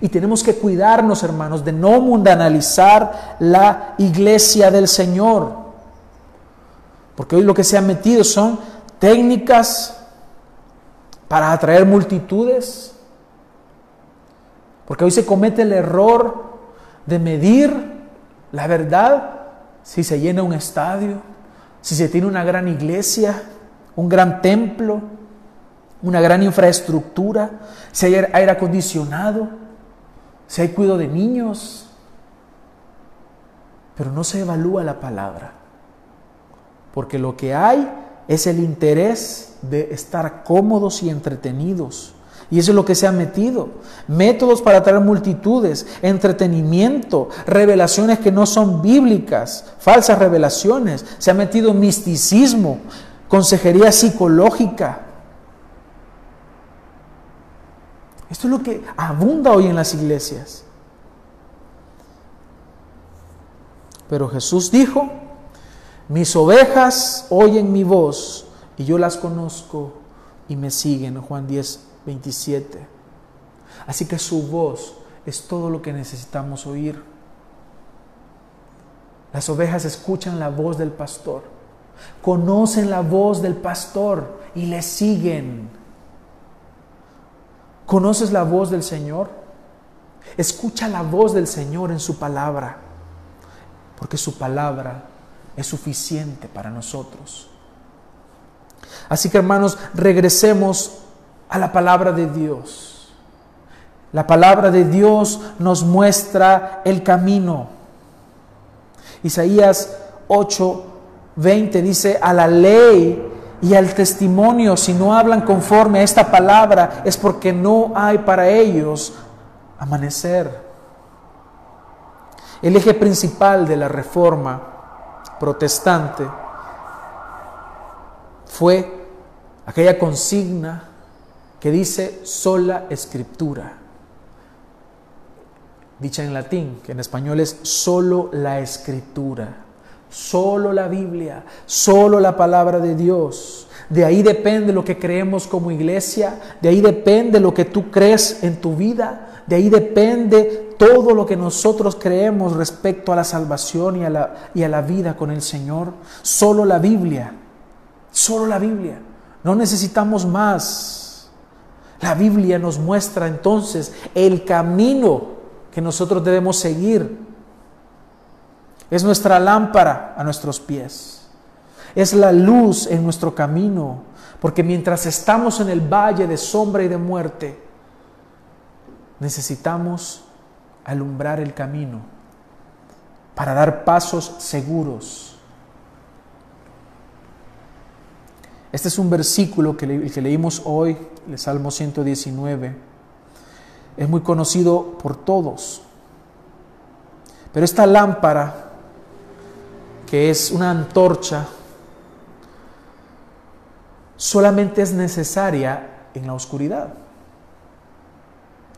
Y tenemos que cuidarnos, hermanos, de no mundanalizar la iglesia del Señor. Porque hoy lo que se ha metido son técnicas para atraer multitudes. Porque hoy se comete el error de medir la verdad si se llena un estadio, si se tiene una gran iglesia, un gran templo, una gran infraestructura, si hay aire acondicionado, si hay cuidado de niños, pero no se evalúa la palabra, porque lo que hay es el interés de estar cómodos y entretenidos. Y eso es lo que se ha metido. Métodos para atraer multitudes, entretenimiento, revelaciones que no son bíblicas, falsas revelaciones. Se ha metido misticismo, consejería psicológica. Esto es lo que abunda hoy en las iglesias. Pero Jesús dijo, mis ovejas oyen mi voz y yo las conozco y me siguen. Juan 10, 27. Así que su voz es todo lo que necesitamos oír. Las ovejas escuchan la voz del pastor, conocen la voz del pastor y le siguen. ¿Conoces la voz del Señor? Escucha la voz del Señor en su palabra, porque su palabra es suficiente para nosotros. Así que hermanos, regresemos a la palabra de Dios. La palabra de Dios nos muestra el camino. Isaías 8, 20 dice, a la ley y al testimonio, si no hablan conforme a esta palabra, es porque no hay para ellos amanecer. El eje principal de la reforma protestante fue aquella consigna que dice sola escritura, dicha en latín, que en español es solo la escritura, solo la Biblia, solo la palabra de Dios. De ahí depende lo que creemos como iglesia, de ahí depende lo que tú crees en tu vida, de ahí depende todo lo que nosotros creemos respecto a la salvación y a la, y a la vida con el Señor. Solo la Biblia, solo la Biblia. No necesitamos más. La Biblia nos muestra entonces el camino que nosotros debemos seguir. Es nuestra lámpara a nuestros pies. Es la luz en nuestro camino. Porque mientras estamos en el valle de sombra y de muerte, necesitamos alumbrar el camino para dar pasos seguros Este es un versículo que, leímos hoy, el Salmo 119. Es muy conocido por todos. Pero esta lámpara, que es una antorcha, solamente es necesaria en la oscuridad.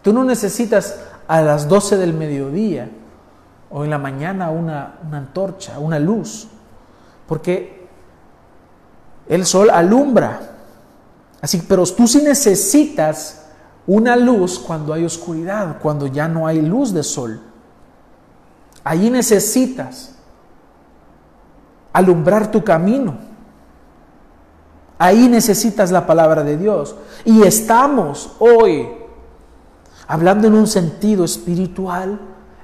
Tú no necesitas a las 12 del mediodía o en la mañana una antorcha, una luz, porque el sol alumbra. Así, pero tú sí necesitas una luz cuando hay oscuridad, cuando ya no hay luz de sol. Allí necesitas alumbrar tu camino. Ahí necesitas la palabra de Dios. Y estamos hoy, hablando en un sentido espiritual,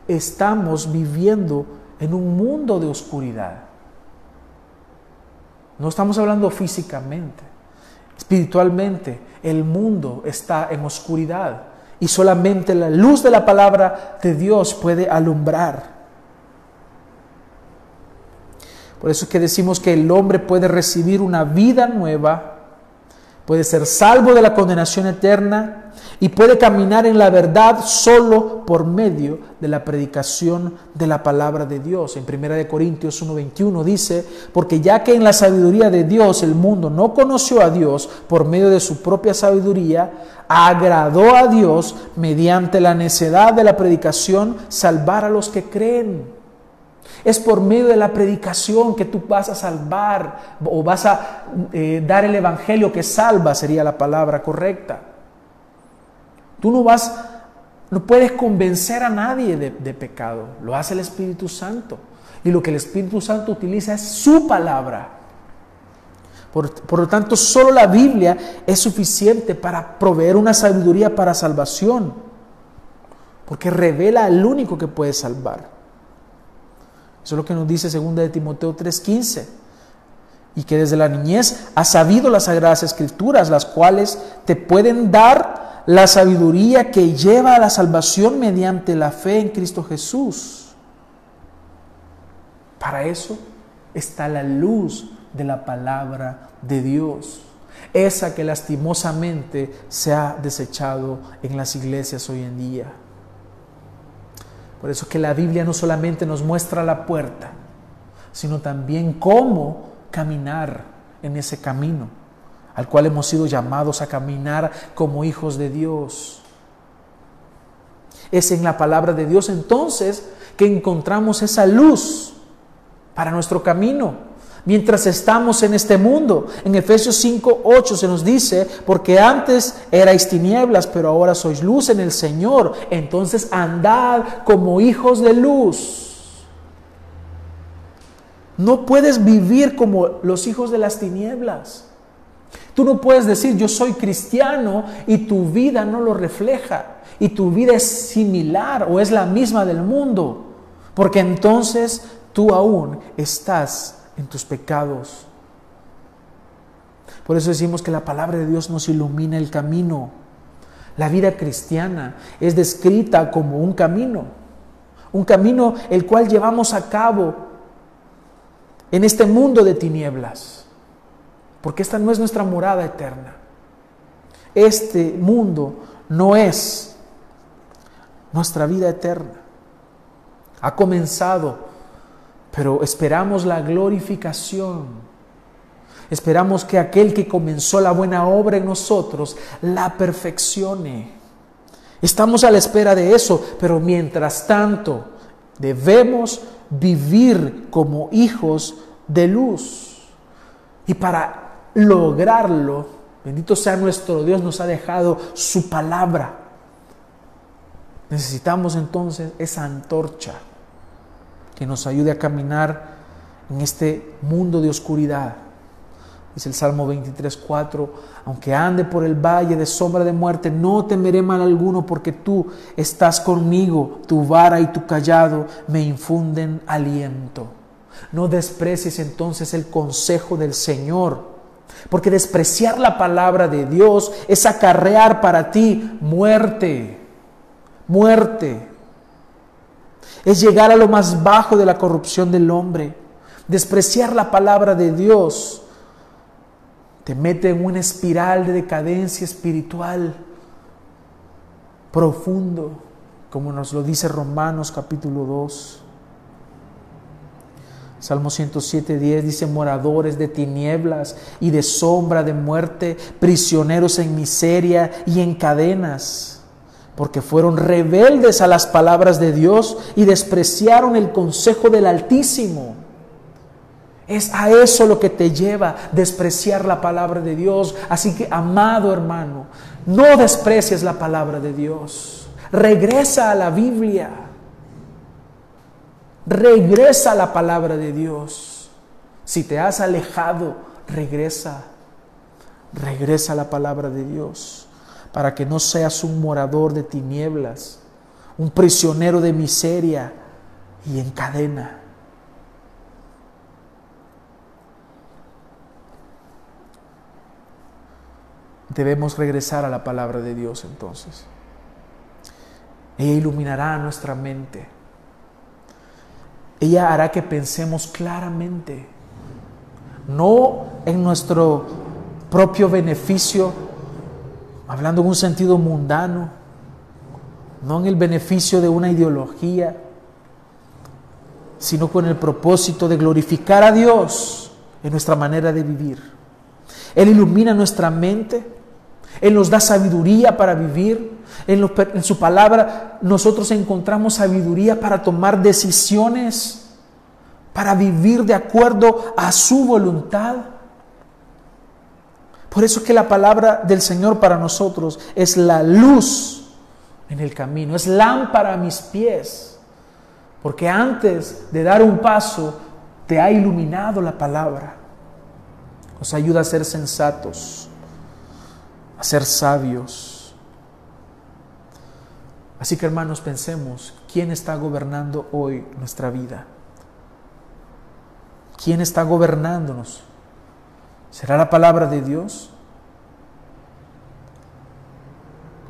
estamos viviendo en un mundo de oscuridad. No estamos hablando físicamente. Espiritualmente, el mundo está en oscuridad y solamente la luz de la palabra de Dios puede alumbrar. Por eso es que decimos que el hombre puede recibir una vida nueva, puede ser salvo de la condenación eterna y puede caminar en la verdad solo por medio de la predicación de la palabra de Dios. En 1 Corintios 1:21 dice, porque ya que en la sabiduría de Dios el mundo no conoció a Dios por medio de su propia sabiduría, agradó a Dios mediante la necedad de la predicación salvar a los que creen. Es por medio de la predicación que tú vas a salvar o vas a eh, dar el evangelio que salva, sería la palabra correcta. Tú no vas, no puedes convencer a nadie de, pecado, lo hace el Espíritu Santo. Y lo que el Espíritu Santo utiliza es su palabra. Por, por, lo tanto, solo la Biblia es suficiente para proveer una sabiduría para salvación, porque revela al único que puede salvar. Eso es lo que nos dice 2 de Timoteo 3:15. Y que desde la niñez has sabido las sagradas escrituras, las cuales te pueden dar la sabiduría que lleva a la salvación mediante la fe en Cristo Jesús. Para eso está la luz de la palabra de Dios, esa que lastimosamente se ha desechado en las iglesias hoy en día. Por eso que la Biblia no solamente nos muestra la puerta, sino también cómo caminar en ese camino al cual hemos sido llamados a caminar como hijos de Dios. Es en la palabra de Dios entonces que encontramos esa luz para nuestro camino. Mientras estamos en este mundo, en Efesios 5, 8 se nos dice, porque antes erais tinieblas, pero ahora sois luz en el Señor, entonces andad como hijos de luz. No puedes vivir como los hijos de las tinieblas. Tú no puedes decir yo soy cristiano y tu vida no lo refleja y tu vida es similar o es la misma del mundo, porque entonces tú aún estás en tus pecados. Por eso decimos que la palabra de Dios nos ilumina el camino. La vida cristiana es descrita como un camino, un camino el cual llevamos a cabo en este mundo de tinieblas porque esta no es nuestra morada eterna. Este mundo no es nuestra vida eterna. Ha comenzado, pero esperamos la glorificación. Esperamos que aquel que comenzó la buena obra en nosotros la perfeccione. Estamos a la espera de eso, pero mientras tanto debemos vivir como hijos de luz. Y para lograrlo, bendito sea nuestro Dios, nos ha dejado su palabra. Necesitamos entonces esa antorcha que nos ayude a caminar en este mundo de oscuridad. Dice el Salmo 23, 4, aunque ande por el valle de sombra de muerte, no temeré mal alguno porque tú estás conmigo, tu vara y tu callado me infunden aliento. No desprecies entonces el consejo del Señor porque despreciar la palabra de Dios es acarrear para ti muerte, muerte. Es llegar a lo más bajo de la corrupción del hombre. Despreciar la palabra de Dios te mete en una espiral de decadencia espiritual profundo, como nos lo dice Romanos capítulo 2. Salmo 107, 10 dice, moradores de tinieblas y de sombra de muerte, prisioneros en miseria y en cadenas, porque fueron rebeldes a las palabras de Dios y despreciaron el consejo del Altísimo. Es a eso lo que te lleva despreciar la palabra de Dios. Así que, amado hermano, no desprecies la palabra de Dios. Regresa a la Biblia. Regresa a la palabra de Dios. Si te has alejado, regresa. Regresa a la palabra de Dios para que no seas un morador de tinieblas, un prisionero de miseria y en cadena. Debemos regresar a la palabra de Dios entonces. Ella iluminará nuestra mente ella hará que pensemos claramente, no en nuestro propio beneficio, hablando en un sentido mundano, no en el beneficio de una ideología, sino con el propósito de glorificar a Dios en nuestra manera de vivir. Él ilumina nuestra mente, Él nos da sabiduría para vivir, en, en su palabra nosotros encontramos sabiduría para tomar decisiones, para vivir de acuerdo a su voluntad. Por eso es que la palabra del Señor para nosotros es la luz en el camino, es lámpara a mis pies porque antes de dar un paso, te ha iluminado la palabra. Nos ayuda a ser sensatos, a ser sabios. Así que hermanos, pensemos, ¿quién está gobernando hoy nuestra vida? ¿Quién está gobernándonos? ¿Será la palabra de Dios?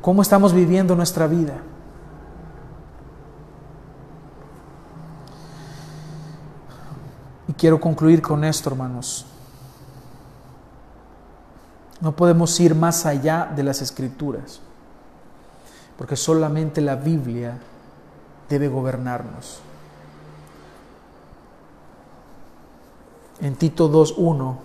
¿Cómo estamos viviendo nuestra vida? Y quiero concluir con esto, hermanos. No podemos ir más allá de las escrituras, porque solamente la Biblia debe gobernarnos. En Tito 2.1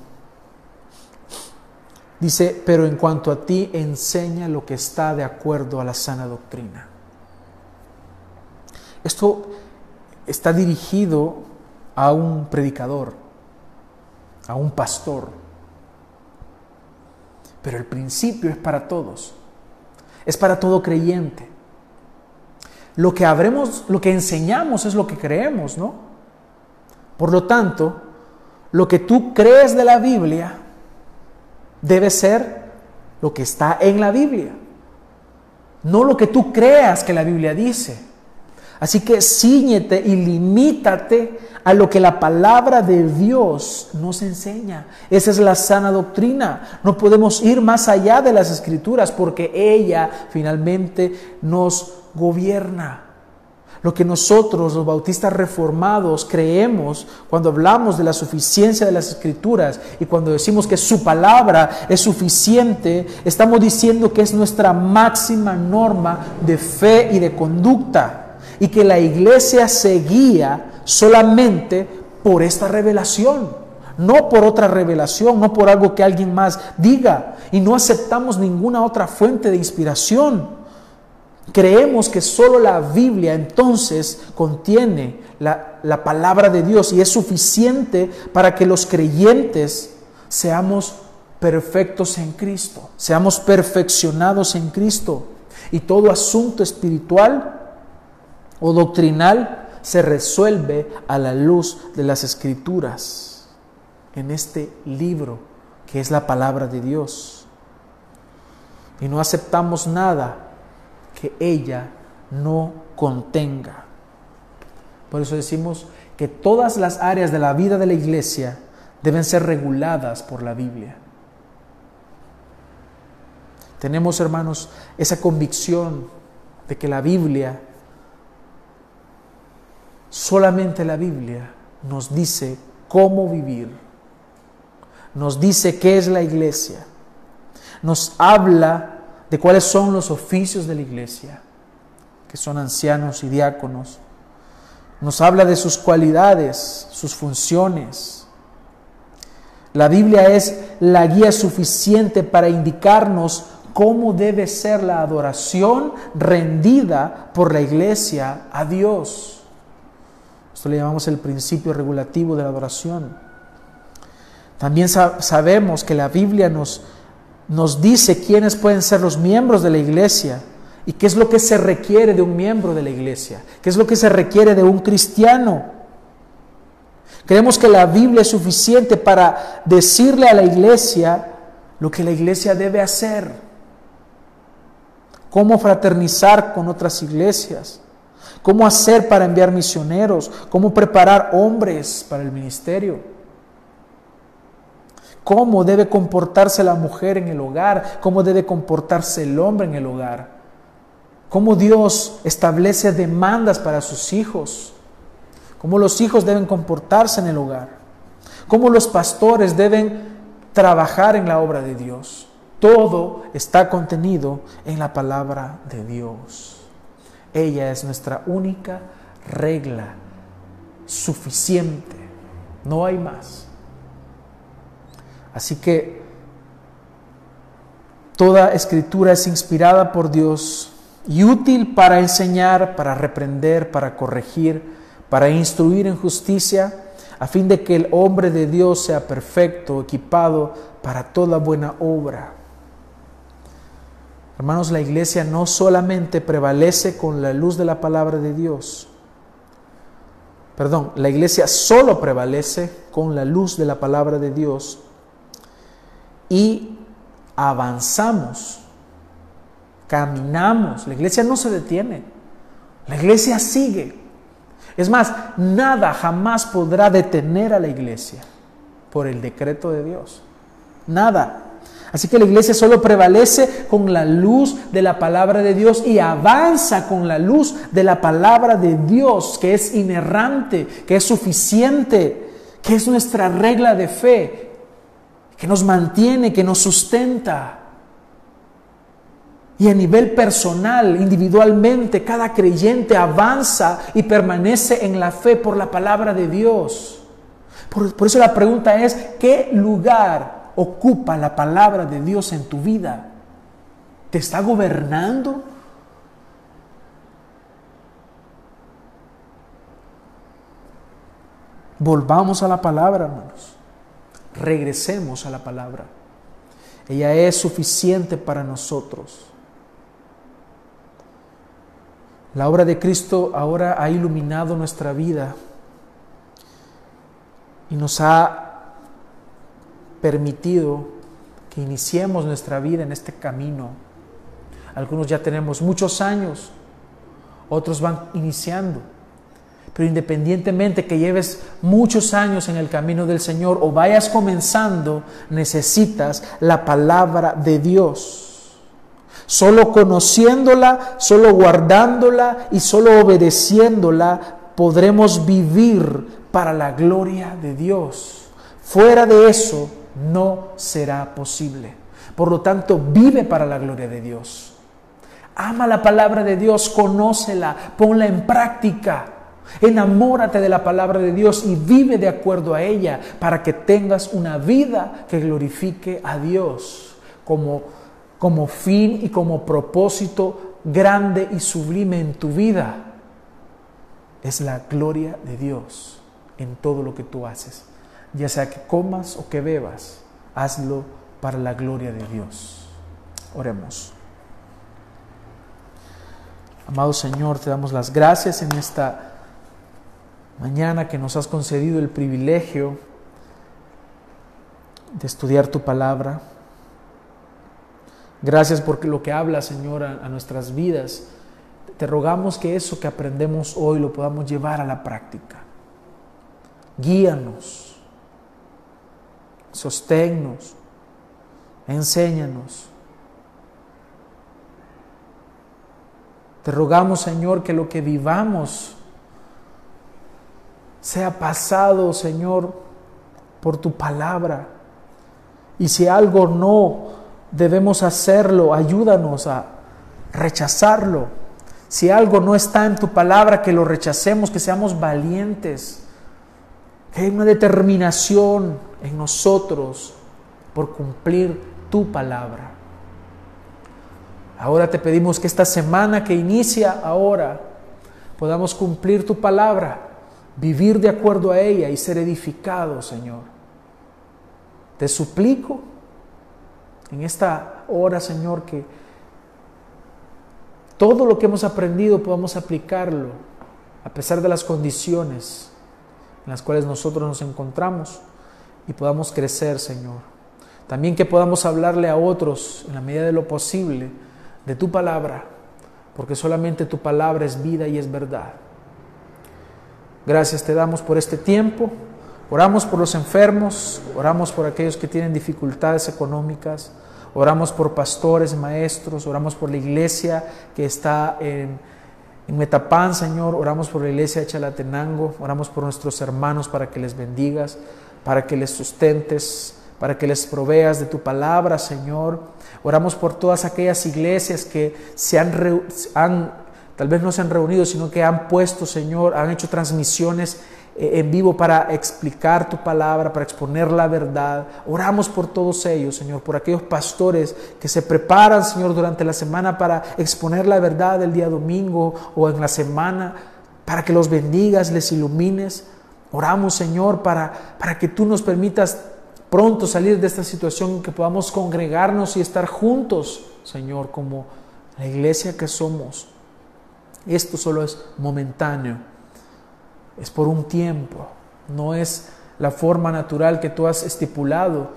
dice, pero en cuanto a ti enseña lo que está de acuerdo a la sana doctrina. Esto está dirigido a un predicador, a un pastor. Pero el principio es para todos. Es para todo creyente. Lo que habremos, lo que enseñamos es lo que creemos, ¿no? Por lo tanto, lo que tú crees de la Biblia debe ser lo que está en la Biblia. No lo que tú creas que la Biblia dice. Así que ciñete y limítate a lo que la palabra de Dios nos enseña. Esa es la sana doctrina. No podemos ir más allá de las escrituras porque ella finalmente nos gobierna. Lo que nosotros, los bautistas reformados, creemos cuando hablamos de la suficiencia de las escrituras y cuando decimos que su palabra es suficiente, estamos diciendo que es nuestra máxima norma de fe y de conducta y que la iglesia se guía solamente por esta revelación, no por otra revelación, no por algo que alguien más diga, y no aceptamos ninguna otra fuente de inspiración. Creemos que solo la Biblia entonces contiene la, la, palabra de Dios y es suficiente para que los creyentes seamos perfectos en Cristo, seamos perfeccionados en Cristo. Y todo asunto espiritual o doctrinal se resuelve a la luz de las escrituras en este libro que es la palabra de Dios. Y no aceptamos nada que ella no contenga. Por eso decimos que todas las áreas de la vida de la iglesia deben ser reguladas por la Biblia. Tenemos, hermanos, esa convicción de que la Biblia Solamente la Biblia nos dice cómo vivir, nos dice qué es la iglesia, nos habla de cuáles son los oficios de la iglesia, que son ancianos y diáconos, nos habla de sus cualidades, sus funciones. La Biblia es la guía suficiente para indicarnos cómo debe ser la adoración rendida por la iglesia a Dios. Esto le llamamos el principio regulativo de la adoración. También sabemos que la Biblia nos, nos dice quiénes pueden ser los miembros de la iglesia y qué es lo que se requiere de un miembro de la iglesia, qué es lo que se requiere de un cristiano. Creemos que la Biblia es suficiente para decirle a la iglesia lo que la iglesia debe hacer, cómo fraternizar con otras iglesias, cómo hacer para enviar misioneros, cómo preparar hombres para el ministerio, cómo debe comportarse la mujer en el hogar, cómo debe comportarse el hombre en el hogar, cómo Dios establece demandas para sus hijos, cómo los hijos deben comportarse en el hogar, cómo los pastores deben trabajar en la obra de Dios. Todo está contenido en la palabra de Dios. Ella es nuestra única regla suficiente. No hay más. Así que toda escritura es inspirada por Dios y útil para enseñar, para reprender, para corregir, para instruir en justicia, a fin de que el hombre de Dios sea perfecto, equipado para toda buena obra. Hermanos, la iglesia no solamente prevalece con la luz de la palabra de Dios, perdón, la iglesia solo prevalece con la luz de la palabra de Dios y avanzamos, caminamos. La iglesia no se detiene, la iglesia sigue. Es más, nada jamás podrá detener a la iglesia por el decreto de Dios. Nada. Así que la iglesia solo prevalece con la luz de la palabra de Dios y avanza con la luz de la palabra de Dios, que es inerrante, que es suficiente, que es nuestra regla de fe, que nos mantiene, que nos sustenta. Y a nivel personal, individualmente, cada creyente avanza y permanece en la fe por la palabra de Dios. Por, eso la pregunta es, ¿qué lugar ocupa la palabra de Dios en tu vida? ¿Te está gobernando? Volvamos a la palabra, hermanos. Regresemos a la palabra. Ella es suficiente para nosotros. La obra de Cristo ahora ha iluminado nuestra vida y nos ha permitido que iniciemos nuestra vida en este camino. Algunos ya tenemos muchos años, otros van iniciando. Pero independientemente que lleves muchos años en el camino del Señor o vayas comenzando, necesitas la palabra de Dios. Solo conociéndola, solo guardándola y solo obedeciéndola podremos vivir para la gloria de Dios. Fuera de eso, no será posible. Por lo tanto, vive para la gloria de Dios. Ama la palabra de Dios, conócela, ponla en práctica. Enamórate de la palabra de Dios y vive de acuerdo a ella para que tengas una vida que glorifique a Dios como, como fin y como propósito grande y sublime en tu vida. Es la gloria de Dios en todo lo que tú haces ya sea que comas o que bebas, hazlo para la gloria de Dios. Oremos. Amado Señor, te damos las gracias en esta mañana que nos has concedido el privilegio de estudiar tu palabra. Gracias por lo que habla, Señor, a, nuestras vidas. Te rogamos que eso que aprendemos hoy lo podamos llevar a la práctica. Guíanos sosténnos, enséñanos. Te rogamos, Señor, que lo que vivamos sea pasado, Señor, por tu palabra. Y si algo no debemos hacerlo, ayúdanos a rechazarlo. Si algo no está en tu palabra, que lo rechacemos, que seamos valientes, que hay una determinación en nosotros por cumplir tu palabra. Ahora te pedimos que esta semana que inicia ahora podamos cumplir tu palabra, vivir de acuerdo a ella y ser edificados, Señor. Te suplico en esta hora, Señor, que todo lo que hemos aprendido podamos aplicarlo a pesar de las condiciones en las cuales nosotros nos encontramos y podamos crecer, Señor. También que podamos hablarle a otros en la medida de lo posible de tu palabra, porque solamente tu palabra es vida y es verdad. Gracias te damos por este tiempo. Oramos por los enfermos, oramos por aquellos que tienen dificultades económicas, oramos por pastores, maestros, oramos por la iglesia que está en, Metapán, Señor, oramos por la iglesia de Chalatenango, oramos por nuestros hermanos para que les bendigas, para que les sustentes, para que les proveas de tu palabra, Señor. Oramos por todas aquellas iglesias que se han, han tal vez no se han reunido, sino que han puesto, Señor, han hecho transmisiones eh, en vivo para explicar tu palabra, para exponer la verdad. Oramos por todos ellos, Señor, por aquellos pastores que se preparan, Señor, durante la semana para exponer la verdad el día domingo o en la semana, para que los bendigas, les ilumines. Oramos, Señor, para, para que tú nos permitas pronto salir de esta situación, que podamos congregarnos y estar juntos, Señor, como la iglesia que somos. Esto solo es momentáneo es por un tiempo, no es la forma natural que tú has estipulado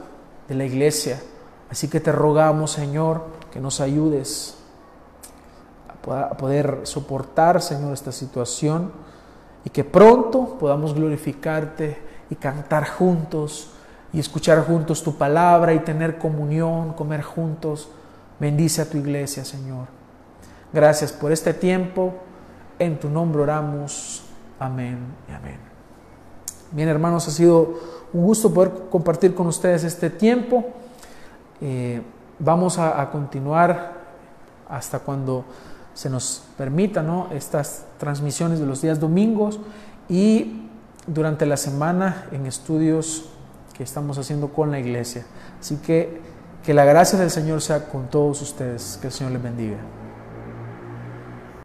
de la iglesia. Así que te rogamos, Señor, que nos ayudes a poder soportar, Señor, esta situación y que pronto podamos glorificarte y cantar juntos y escuchar juntos tu palabra y tener comunión, comer juntos. Bendice a tu iglesia, Señor. Gracias por este tiempo. En tu nombre oramos. Amén y amén. Bien, hermanos, ha sido un gusto poder compartir con ustedes este tiempo. Eh, vamos a, continuar hasta cuando se nos permita ¿no? estas transmisiones de los días domingos y durante la semana en estudios que estamos haciendo con la iglesia. Así que que la gracia del Señor sea con todos ustedes. Que el Señor les bendiga.